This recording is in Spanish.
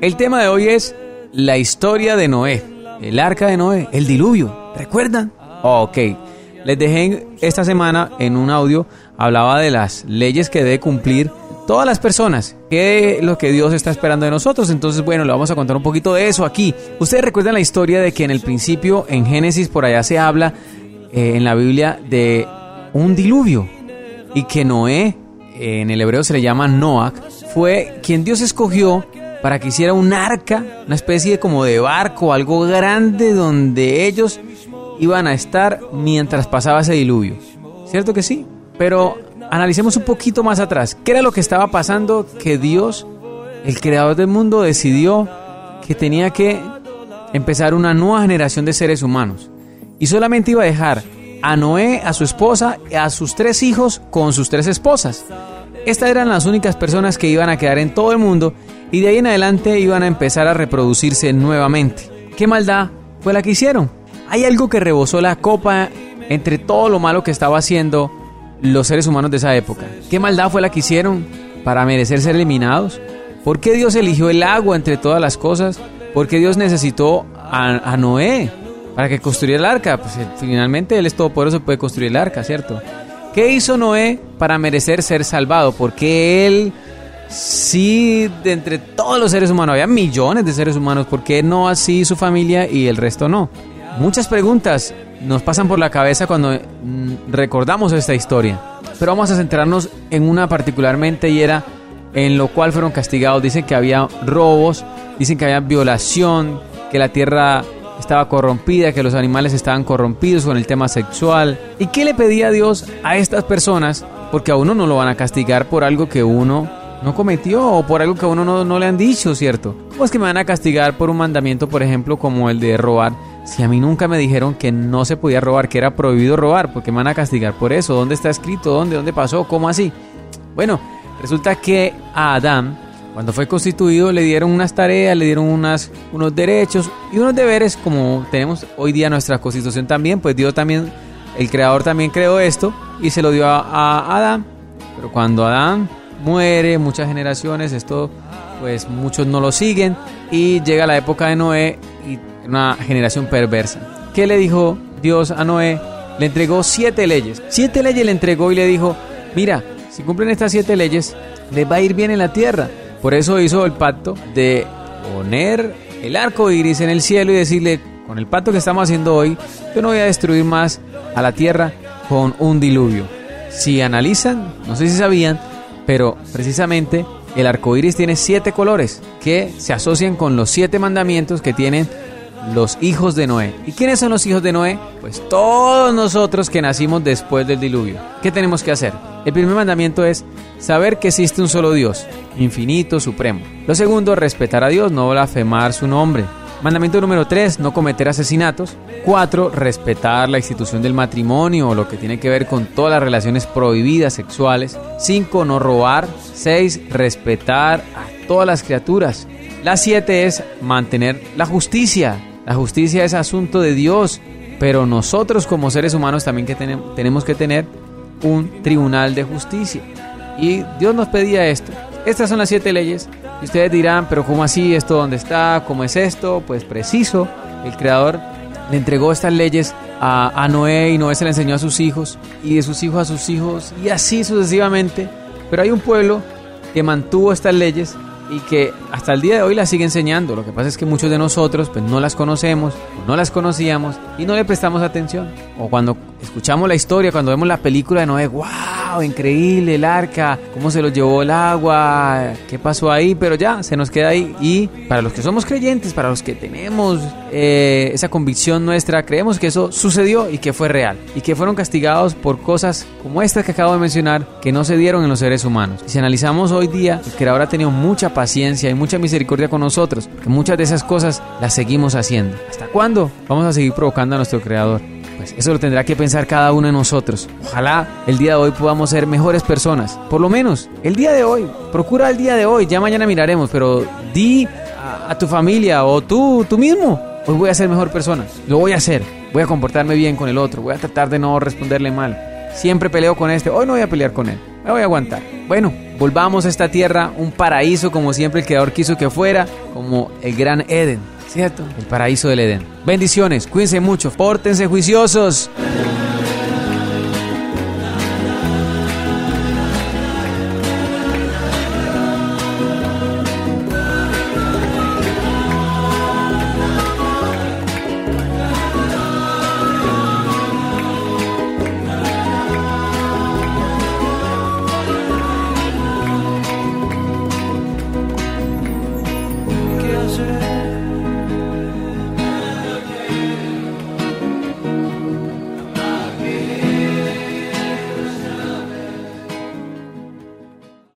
El tema de hoy es la historia de Noé, el arca de Noé, el diluvio. ¿Recuerdan? Ok. Les dejé esta semana en un audio, hablaba de las leyes que debe cumplir todas las personas, que lo que Dios está esperando de nosotros. Entonces, bueno, le vamos a contar un poquito de eso aquí. Ustedes recuerdan la historia de que en el principio, en Génesis, por allá se habla eh, en la Biblia de un diluvio y que Noé, en el hebreo se le llama Noach, fue quien Dios escogió para que hiciera un arca, una especie de como de barco, algo grande donde ellos iban a estar mientras pasaba ese diluvio. ¿Cierto que sí? Pero analicemos un poquito más atrás. ¿Qué era lo que estaba pasando que Dios, el creador del mundo, decidió que tenía que empezar una nueva generación de seres humanos? Y solamente iba a dejar a Noé, a su esposa, a sus tres hijos con sus tres esposas. Estas eran las únicas personas que iban a quedar en todo el mundo y de ahí en adelante iban a empezar a reproducirse nuevamente. ¿Qué maldad fue la que hicieron? Hay algo que rebosó la copa entre todo lo malo que estaba haciendo los seres humanos de esa época. ¿Qué maldad fue la que hicieron para merecer ser eliminados? ¿Por qué Dios eligió el agua entre todas las cosas? ¿Por qué Dios necesitó a, Noé para que construyera el arca? Pues eh, finalmente Él es todopoderoso puede construir el arca, ¿cierto? ¿Qué hizo Noé para merecer ser salvado? Porque Él sí, de entre todos los seres humanos, había millones de seres humanos, ¿por qué no así su familia y el resto no? Muchas preguntas nos pasan por la cabeza cuando mm, recordamos esta historia, pero vamos a centrarnos en una particularmente y era en lo cual fueron castigados. Dicen que había robos, dicen que había violación, que la tierra estaba corrompida, que los animales estaban corrompidos con el tema sexual. ¿Y qué le pedía Dios a estas personas? Porque a uno no lo van a castigar por algo que uno no cometió o por algo que a uno no, no le han dicho, ¿cierto? ¿Cómo es que me van a castigar por un mandamiento, por ejemplo, como el de robar? Si a mí nunca me dijeron que no se podía robar, que era prohibido robar, porque me van a castigar por eso? ¿Dónde está escrito? ¿Dónde? ¿Dónde pasó? ¿Cómo así? Bueno, resulta que a Adán, cuando fue constituido, le dieron unas tareas, le dieron unos derechos y unos deberes, como tenemos hoy día nuestra constitución también, pues Dios también, el creador también creó esto y se lo dio a, a Adán. Pero cuando Adán muere, muchas generaciones, esto pues muchos no lo siguen y llega la época de Noé y una generación perversa. ¿Qué le dijo Dios a Noé? Le entregó siete leyes. Siete leyes le entregó y le dijo, mira, si cumplen estas siete leyes, les va a ir bien en la tierra. Por eso hizo el pacto de poner el arco iris en el cielo y decirle, con el pacto que estamos haciendo hoy, yo no voy a destruir más a la tierra con un diluvio. Si analizan, no sé si sabían, pero precisamente el arco iris tiene siete colores que se asocian con los siete mandamientos que tienen los hijos de Noé. ¿Y quiénes son los hijos de Noé? Pues todos nosotros que nacimos después del diluvio. ¿Qué tenemos que hacer? El primer mandamiento es saber que existe un solo Dios, infinito, supremo. Lo segundo, respetar a Dios, no blasfemar su nombre. Mandamiento número 3, no cometer asesinatos. 4, respetar la institución del matrimonio o lo que tiene que ver con todas las relaciones prohibidas sexuales. 5, no robar. 6, respetar a todas las criaturas. La 7 es mantener la justicia. La justicia es asunto de Dios, pero nosotros como seres humanos también que tenemos que tener un tribunal de justicia. Y Dios nos pedía esto. Estas son las siete leyes y ustedes dirán, pero ¿cómo así? ¿Esto dónde está? ¿Cómo es esto? Pues preciso, el Creador le entregó estas leyes a, Noé y Noé se le enseñó a sus hijos y de sus hijos a sus hijos y así sucesivamente. Pero hay un pueblo que mantuvo estas leyes y que hasta el día de hoy las sigue enseñando. Lo que pasa es que muchos de nosotros pues no las conocemos, no las conocíamos y no le prestamos atención. O cuando escuchamos la historia, cuando vemos la película de Noé, wow, increíble el arca, cómo se lo llevó el agua, qué pasó ahí, pero ya se nos queda ahí. Y para los que somos creyentes, para los que tenemos eh, esa convicción nuestra, creemos que eso sucedió y que fue real. Y que fueron castigados por cosas como estas que acabo de mencionar, que no se dieron en los seres humanos. Si analizamos hoy día, el Creador ha tenido mucha paciencia y mucha misericordia con nosotros, porque muchas de esas cosas las seguimos haciendo. ¿Hasta cuándo vamos a seguir provocando a nuestro Creador? Pues eso lo tendrá que pensar cada uno de nosotros. Ojalá el día de hoy podamos ser mejores personas. Por lo menos el día de hoy. Procura el día de hoy. Ya mañana miraremos. Pero di a, tu familia o tú, tú mismo. Hoy voy a ser mejor persona. Lo voy a hacer. Voy a comportarme bien con el otro. Voy a tratar de no responderle mal. Siempre peleo con este. Hoy no voy a pelear con él. Me voy a aguantar. Bueno, volvamos a esta tierra, un paraíso como siempre el Creador quiso que fuera, como el gran Eden. ¿cierto? El paraíso del Edén. Bendiciones, cuídense mucho, pórtense juiciosos.